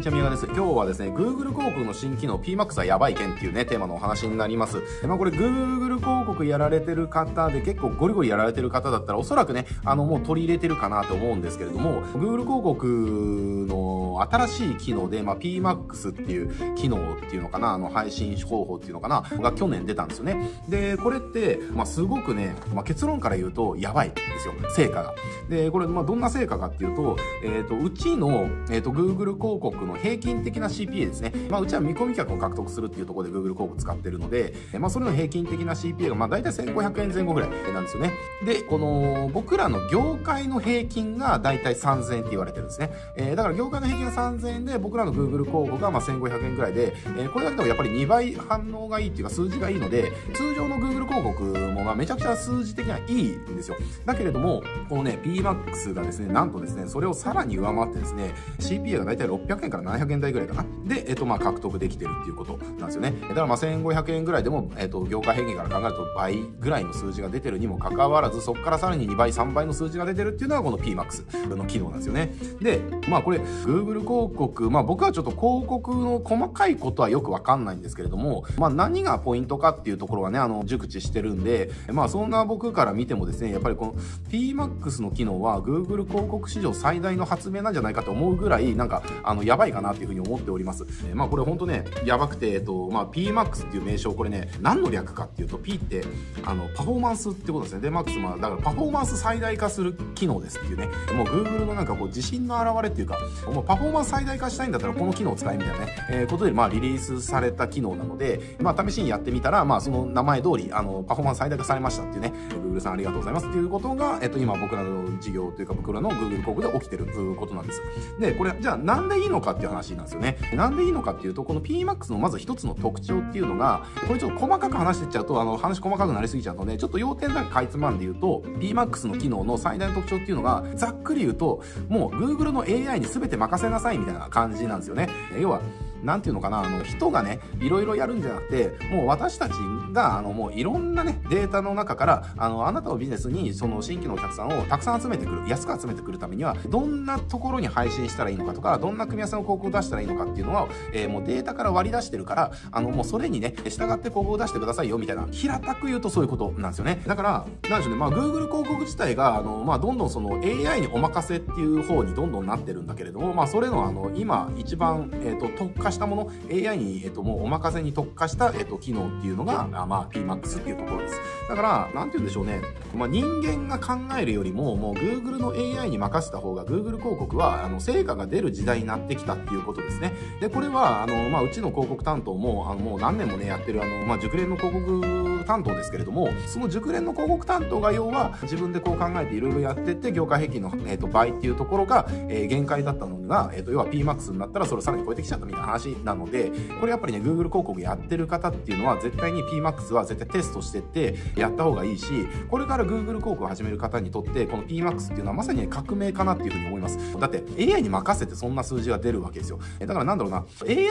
にちは、宮川です。今日はですね、Google 広告の新機能 PMAX はやばい件っていうね、テーマのお話になります。まあこれ Google 広告やられてる方で結構ゴリゴリやられてる方だったらおそらくね、あのもう取り入れてるかなと思うんですけれども、Google 広告の新しい機能で、まあ PMAX っていう機能っていうのかな、あの配信方法っていうのかな、が去年出たんですよね。で、これって、まあすごくね、まあ結論から言うとやばいんですよ、成果が。で、これ、まあどんな成果かっていうと、えっ、ー、と、うちの、えっ、ー、と、Google 広告の平均的な CPA ですね。まあ、うちは見込み客を獲得するっていうところで Google 広告使ってるので、まあ、それの平均的な CPA が、まあ、大体1500円前後ぐらいなんですよね。で、この、僕らの業界の平均が大体3000円って言われてるんですね。えー、だから業界の平均が3000円で、僕らの Google 広告がまあ1500円ぐらいで、えー、これだけでもやっぱり2倍反応がいいっていうか数字がいいので、通常の Google 広告もまあめちゃくちゃ数字的にはいいんですよ。だけれども、このね、PMAX がですね、なんとですね、それをさらに上回ってですね、CPA が大体600円から700円台ぐらいかな。で、えっと、まあ、獲得できてるっていうことなんですよね。だからまあ、1500円ぐらいでも、えっと、業界平均から考えると倍ぐらいの数字が出てるにもかかわらず、そこからさらに2倍、3倍の数字が出てるっていうのがこの PMAX の機能なんですよね。で、まあ、これ、Google 広告、まあ、僕はちょっと広告の細かいことはよくわかんないんですけれども、まあ、何がポイントかっていうところはね、あの、熟知してるんで、まあ、そんな僕から見てもですね、やっぱりこの PMAX の機能は Google 広告史上最大の発明なんじゃないかと思うぐらい、なんか、あの、やばいかなっていうふうに思っております。えー、まあこれほんとね、やばくて、えっと、まあ PMAX っていう名称、これね、何の略かっていうと、P って、あの、パフォーマンスってことですね。で、MAX、まあ、だからパフォーマンス最大化する機能ですっていうね、もう Google のなんかこう、自信の表れっていうか、もうパフォーマンス最大化したいんだったらこの機能を使いみたいなね、えー、ことで、まあリリースされた機能なので、まあ試しにやってみたら、まあその名前通り、あの、パフォーマンス最大化されましたっていうね、Google さんありがとうございますっていうことが、えっと、今僕らの事業というか僕らの Google 広告で起きてることなんです。で、これ、じゃあなんでいいのかっていう話なんですよね。なんでいいのかっていうと、この PMAX のまず一つの特徴っていうのが、これちょっと細かく話してっちゃうと、あの、話細かくなりすぎちゃうので、ちょっと要点だけかいつまんで言うと、PMAX の機能の最大の特徴っていうのが、ざっくり言うと、もう Google の AI に全て任せなさいみたいな感じなんですよね。要は、なんていうのかな、あの、人がね、いろいろやるんじゃなくて、もう私たちが、あの、もういろんなね、データの中から、あの、あなたのビジネスに、その新規のお客さんをたくさん集めてくる、安く集めてくるためには、どんなところに配信したらいいのかとか、どんな組み合わせの広告を出したらいいのかっていうのは、えー、もうデータから割り出してるから、あの、もうそれにね、従って広告を出してくださいよ、みたいな、平たく言うとそういうことなんですよね。だから、なんでしょうね、まあ、Google 広告自体が、あの、まあ、どんどんその AI にお任せっていう方にどんどんなってるんだけれども、まあ、それのあの、今、一番、えっ、ー、と、特化したもの、AI に、えっと、もうお任せに特化した、えっと、機能っていうのが、あまあ、PMAX っていうところです。だから、なんて言うんでしょうね。まあ、人間が考えるよりも、もう Google の AI に任せた方が Google 広告は、あの、成果が出る時代になってきたっていうことですね。で、これは、あの、まあ、うちの広告担当も、あの、もう何年もね、やってる、あの、まあ、熟練の広告担当ですけれども、その熟練の広告担当が要は、自分でこう考えていろいろやってって、業界平均の、えっ、と、倍っていうところが、えー、限界だったのが、えっ、と、要は PMAX になったらそれをさらに超えてきちゃったみたいな話なので、これやっぱりね、Google 広告やってる方っていうのは絶対に PMAX は絶対テストしてってやった方がいいし、これから Google 広告を始める方にとって、この PMAX っていうのはまさに革命かなっていうふうに思います。だって AI に任せてそんな数字が出るわけですよ。だからなんだろうな、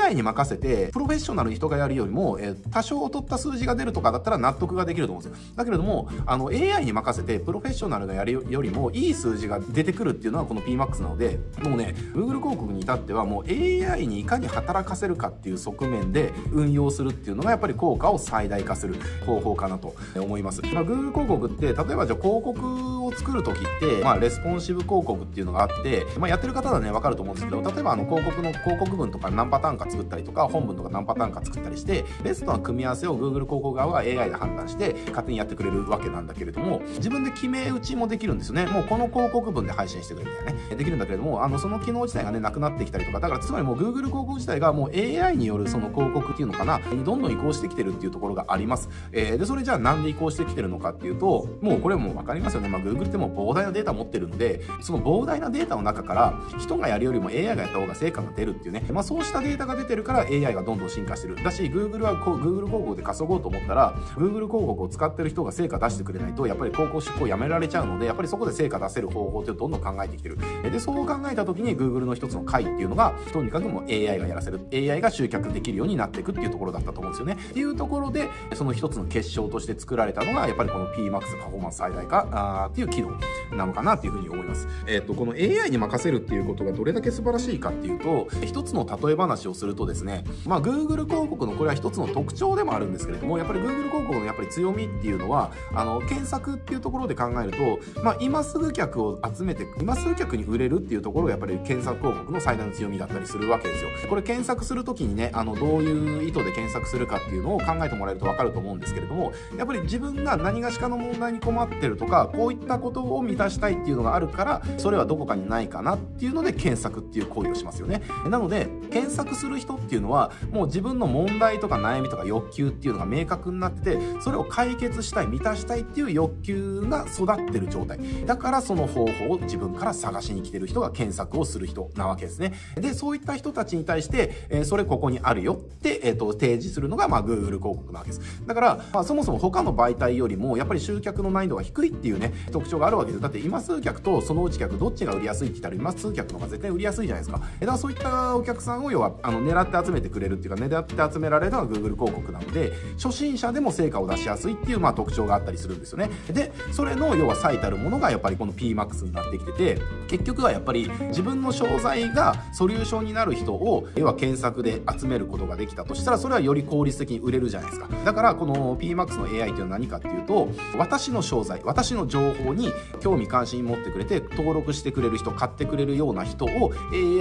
AI に任せてプロフェッショナルに人がやるよりも、え多少取った数字が出るとかだったら納得ができると思うんですよ。だけれども、あの AI に任せてプロフェッショナルがやるよりもいい数字が出てくるっていうのはこの PMAX なので、もうね、Google 広告に至ってはもう AI にいかに働かせるかっていう側面で運用するっていうのがやっぱり効果を最大化する方法かなと思います。まあ、Google 広告って、例えばじゃあ広告を作るときって、まあ、レスポンシブ広告っていうのがあって、まあ、やってる方はね、わかると思うんですけど、例えばあの広告の広告文とか何パターンか作ったりとか、本文とか何パターンか作ったりして、ベストな組み合わせを Google 広告側が AI で判断して、勝手にやってくれるわけなんだけれども、自分で決め打ちもできるんですよね。もうこの広告文で配信してくれみたいなね。できるんだけれども、あの、その機能自体がね、なくなってきたりとか、だからつまりもう Google 広告自体がもう AI によるその広告っていうのかな、どんどん移行してきてるっていうところがあります。えー、で、それじゃあなんで移行してきてるのかっていうと、もうこれもう分かりますよね。まあ、Google っても膨大なデータ持ってるので、その膨大なデータの中から、人がやるよりも AI がやった方が成果が出るっていうね。まあ、そうしたデータが出てるから AI がどんどん進化してる。だし、Google はこう、Google 広告で稼ごうと思ったら、Google 広告を使ってる人が成果出してくれないと、やっぱり広告出稿やめられちゃうので、やっぱりそこで成果出せる方法ってどんどん考えてきてる。で、そう考えた時に Google の一つの回っていうのが、とにかくもう AI がやらせる。AI が集客できるようになっていくっていうところだったと思うんですよね。っていうところで、その一つの結晶として作られたのが、やっぱりこの PMAX パフォーマンス最大化っていう機能なのかなっていうふうに思います。えっ、と、この AI に任せるっていうことがどれだけ素晴らしいかっていうと、一つの例え話をするとですね、まあ、Google 広告のこれは一つの特徴でもあるんですけれども、やっぱり Google 広告のやっぱり強みっていうのは、あの、検索っていうところで考えると、まあ、今すぐ客を集めて、今すぐ客に売れるっていうところがやっぱり検索広告の最大の強みだったりするわけですよ。これ検索するときにね、あの、どういう意図で検索するかっていうのを考えてもらえるとわかると思うんですけれども、やっぱり自分が何がしかの問題に困ってるとか、こういったことを満たしたいっていうのがあるから、それはどこかにないかなっていうので検索っていう行為をしますよね。なので、検索する人っていうのは、もう自分の問題とか悩みとか欲求っていうのが明確になってて、それを解決したい、満たしたいっていう欲求が育ってる状態。だからその方法を自分から探しに来てる人が検索をする人なわけですね。で、そういった人たちに対して、えー、それここにあるよって、えっ、ー、と、提示するのが、まあ、Google 広告なわけです。だから、まあ、そもそも他の媒体よりも、やっぱり集客の難易度が低いっていうね、特徴があるわけです。だって今数客とそのうち客、どっちが売りやすいって言ったら、今数客の方が絶対売りやすいじゃないですか。だからそういったお客さんを要は、あの、狙って集めてくれるっていうか、狙って集められるのが Google 広告なので、初心者でも成果を出しやすいっていう、まあ、特徴があったりするんですよね。で、それの、要は最たるものが、やっぱりこの PMAX になってきてて、結局はやっぱり自分の商材がソリューションになる人を、要は検索で集めることができたとしたら、それはより効率的に売れるじゃないですか。だから、この PMAX の AI っていうのは何かっていうと、私の商材、私の情報に興味関心持ってくれて、登録してくれる人、買ってくれるような人を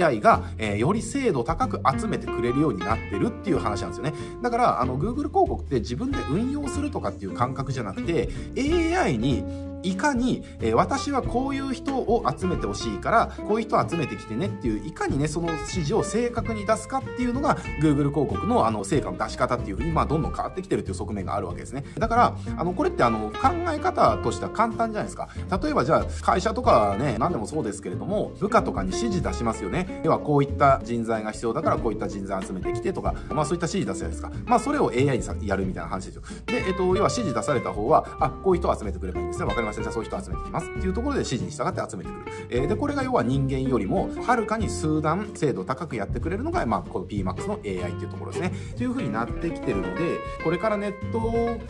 AI が、えー、より精度高く集めてくれるようになってるっていう話なんですよね。だから、あの、Google 広告って自分で運用するとかっていう感覚じゃなくて、AI にいかに、えー、私はこういう人を集めてほしいから、こういう人を集めてきてねっていう、いかにね、その指示を正確に出すかっていうのが、Google 広告のあの、成果の出し方っていうふうに、まあ、どんどん変わってきてるっていう側面があるわけですね。だから、あの、これってあの、考え方としては簡単じゃないですか。例えばじゃあ、会社とかね、何でもそうですけれども、部下とかに指示出しますよね。要は、こういった人材が必要だから、こういった人材集めてきてとか、まあ、そういった指示出すじゃないですか。まあ、それを AI にやるみたいな話ですよ。で、えっと、要は指示出された方は、あ、こういう人を集めてくればいいんですね。わかりました。じゃあ、そういう人集めてきますっていうところで指示に従って集めてくる。えー、で、これが要は人間よりも、はるかに数段精度高くやってくれるのが、まあ、この PMAX の AI っていうところですね。という風になってきてるので、これからネット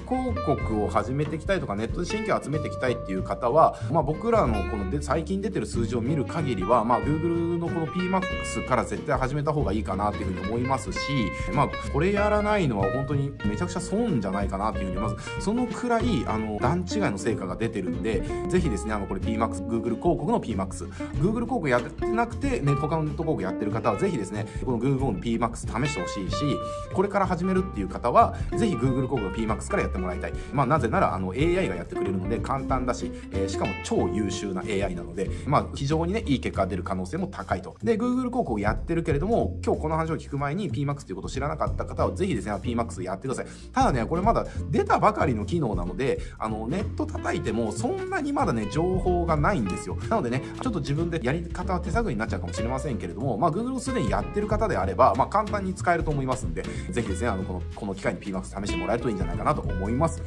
広告を始めていきたいとか、ネットで新規を集めていきたいっていう方は、まあ、僕らのこので最近出てる数字を見る限りは、まあ、Google のこの PMAX から絶対始めた方がいいかなっていう風に思いますし、まあ、これやらないのは本当にめちゃくちゃ損じゃないかなっていう風に思い、まず、そのくらい、あの、段違いの成果が出てるんで、ぜひですね、あの、これ PMAX、Google 広告の PMAX、Google 広告やってなくて、ね、他のネット広告やってる方は、ぜひですね、この Google の PMAX 試してほしいし、これから始めるっていう方は、ぜひ Google 広告の PMAX からやってもらいたい。まあ、なぜなら、あの、AI がやってくれるので簡単だし、えー、しかも超優秀な AI なので、まあ、非常にね、いい結果が出る可能性も高いと。で、Google 広告やってるけれども、今日この話を聞く前に PMAX っていうことを知らなかった方は、ぜひですね、PMAX やってください。ただね、これまだ出たばかりの機能なので、あの、ネット叩いても、そんなにまだね、情報がないんですよ。なのでね、ちょっと自分でやり方は手探りになっちゃうかもしれませんけれども、まあ、Google をすでにやってる方であれば、まあ、簡単に使えると思いますんで、ぜひですね、あの、この、この機会に PMAX 試してもらえるといいんじゃないかなと思います。